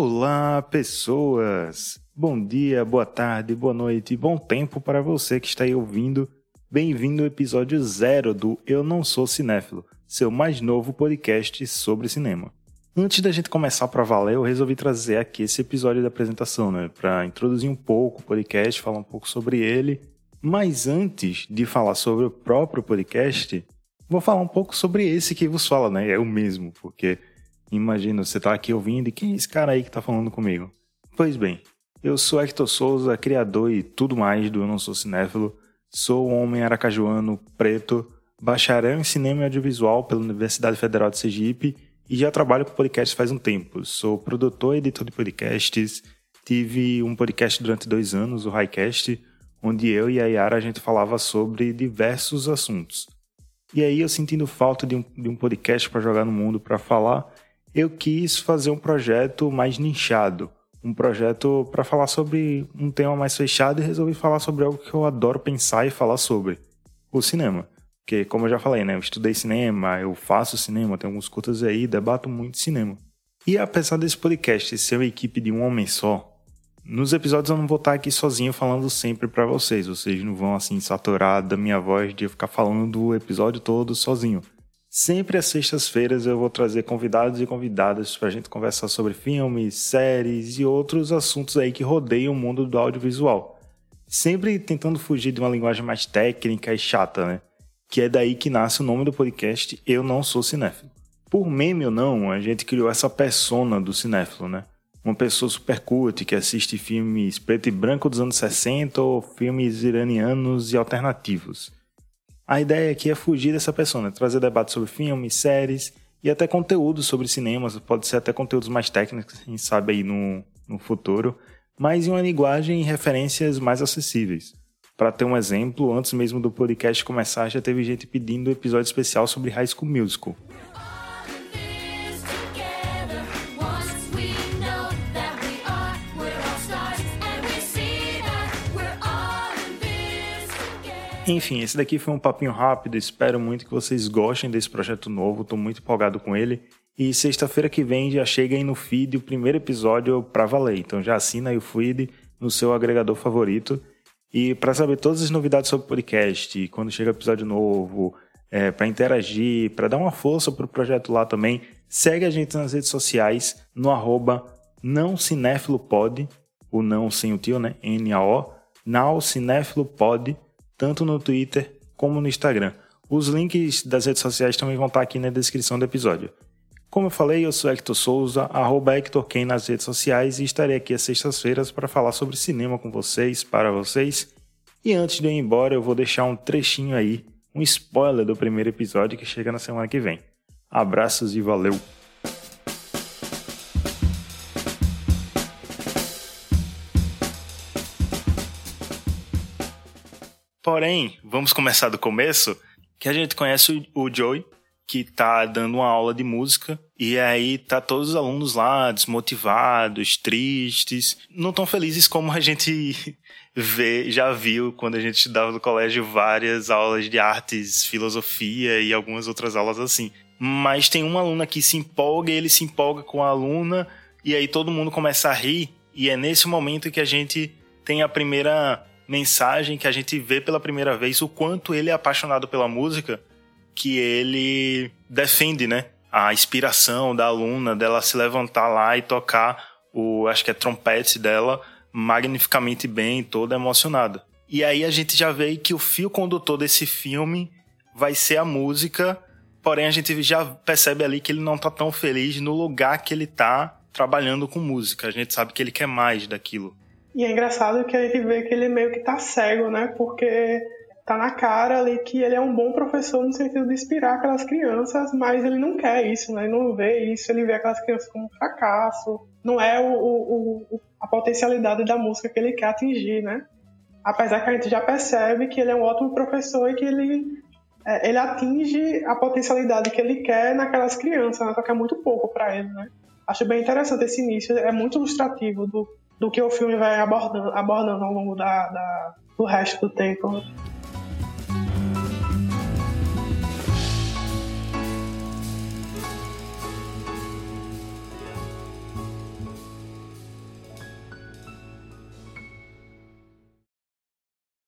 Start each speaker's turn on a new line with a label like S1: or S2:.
S1: Olá, pessoas! Bom dia, boa tarde, boa noite, bom tempo para você que está aí ouvindo. Bem-vindo ao episódio zero do Eu Não Sou Cinéfilo, seu mais novo podcast sobre cinema. Antes da gente começar para valer, eu resolvi trazer aqui esse episódio da apresentação, né, para introduzir um pouco o podcast, falar um pouco sobre ele. Mas antes de falar sobre o próprio podcast, vou falar um pouco sobre esse que vos fala, né? É o mesmo, porque imagina você tá aqui ouvindo e quem é esse cara aí que tá falando comigo? Pois bem, eu sou Hector Souza, criador e tudo mais do Eu Não Sou Cinéfilo. Sou um homem aracajuano, preto, bacharel em cinema e audiovisual pela Universidade Federal de Sergipe e já trabalho com podcasts faz um tempo. Sou produtor e editor de podcasts. Tive um podcast durante dois anos, o Highcast, onde eu e a Yara a gente falava sobre diversos assuntos. E aí, eu sentindo falta de um, de um podcast para jogar no mundo para falar, eu quis fazer um projeto mais nichado. Um projeto para falar sobre um tema mais fechado e resolvi falar sobre algo que eu adoro pensar e falar sobre: o cinema. Porque, como eu já falei, né? Eu estudei cinema, eu faço cinema, tenho alguns curtas aí, debato muito cinema. E apesar desse podcast ser uma equipe de um homem só, nos episódios eu não vou estar aqui sozinho falando sempre para vocês. Vocês não vão assim saturar da minha voz de eu ficar falando do episódio todo sozinho. Sempre às sextas-feiras eu vou trazer convidados e convidadas para a gente conversar sobre filmes, séries e outros assuntos aí que rodeiam o mundo do audiovisual. Sempre tentando fugir de uma linguagem mais técnica e chata, né? que é daí que nasce o nome do podcast Eu Não Sou Cinéfilo. Por meme ou não, a gente criou essa persona do cinéfilo, né? Uma pessoa super cult que assiste filmes preto e branco dos anos 60 ou filmes iranianos e alternativos. A ideia aqui é fugir dessa persona, trazer debates sobre filmes, séries e até conteúdos sobre cinemas, pode ser até conteúdos mais técnicos, quem sabe aí no, no futuro, mas em uma linguagem e referências mais acessíveis. Para ter um exemplo, antes mesmo do podcast começar, já teve gente pedindo um episódio especial sobre High School Musical. Enfim, esse daqui foi um papinho rápido. Espero muito que vocês gostem desse projeto novo. Estou muito empolgado com ele. E sexta-feira que vem já chega aí no feed o primeiro episódio para valer. Então já assina aí o feed no seu agregador favorito. E para saber todas as novidades sobre o podcast, quando chega episódio novo, é, para interagir, para dar uma força para o projeto lá também, segue a gente nas redes sociais no arroba não cinéfilopod, o não sem o tio, né? N-A-O, não cinéfilopod, tanto no Twitter como no Instagram. Os links das redes sociais também vão estar aqui na descrição do episódio. Como eu falei, eu sou Hector Souza, arroba Hector Ken nas redes sociais e estarei aqui às sextas-feiras para falar sobre cinema com vocês, para vocês. E antes de eu ir embora, eu vou deixar um trechinho aí, um spoiler do primeiro episódio que chega na semana que vem. Abraços e valeu! Porém, vamos começar do começo, que a gente conhece o Joey, que tá dando uma aula de música e aí tá todos os alunos lá desmotivados, tristes, não tão felizes como a gente vê, já viu quando a gente estudava no colégio várias aulas de artes, filosofia e algumas outras aulas assim. Mas tem uma aluna que se empolga e ele se empolga com a aluna e aí todo mundo começa a rir e é nesse momento que a gente tem a primeira mensagem que a gente vê pela primeira vez o quanto ele é apaixonado pela música que ele defende, né? A inspiração da aluna dela se levantar lá e tocar o, acho que é trompete dela, magnificamente bem, toda emocionada. E aí a gente já vê que o fio condutor desse filme vai ser a música, porém a gente já percebe ali que ele não tá tão feliz no lugar que ele tá trabalhando com música. A gente sabe que ele quer mais daquilo.
S2: E é engraçado que a gente vê que ele meio que tá cego, né? Porque tá na cara ali que ele é um bom professor no sentido de inspirar aquelas crianças, mas ele não quer isso, né? Ele não vê isso, ele vê aquelas crianças como um fracasso. Não é o, o, o, a potencialidade da música que ele quer atingir, né? Apesar que a gente já percebe que ele é um ótimo professor e que ele, é, ele atinge a potencialidade que ele quer naquelas crianças, né? Só que é muito pouco para ele, né? Acho bem interessante esse início, é muito ilustrativo do, do que o filme vai abordando, abordando ao longo da, da do resto do tempo.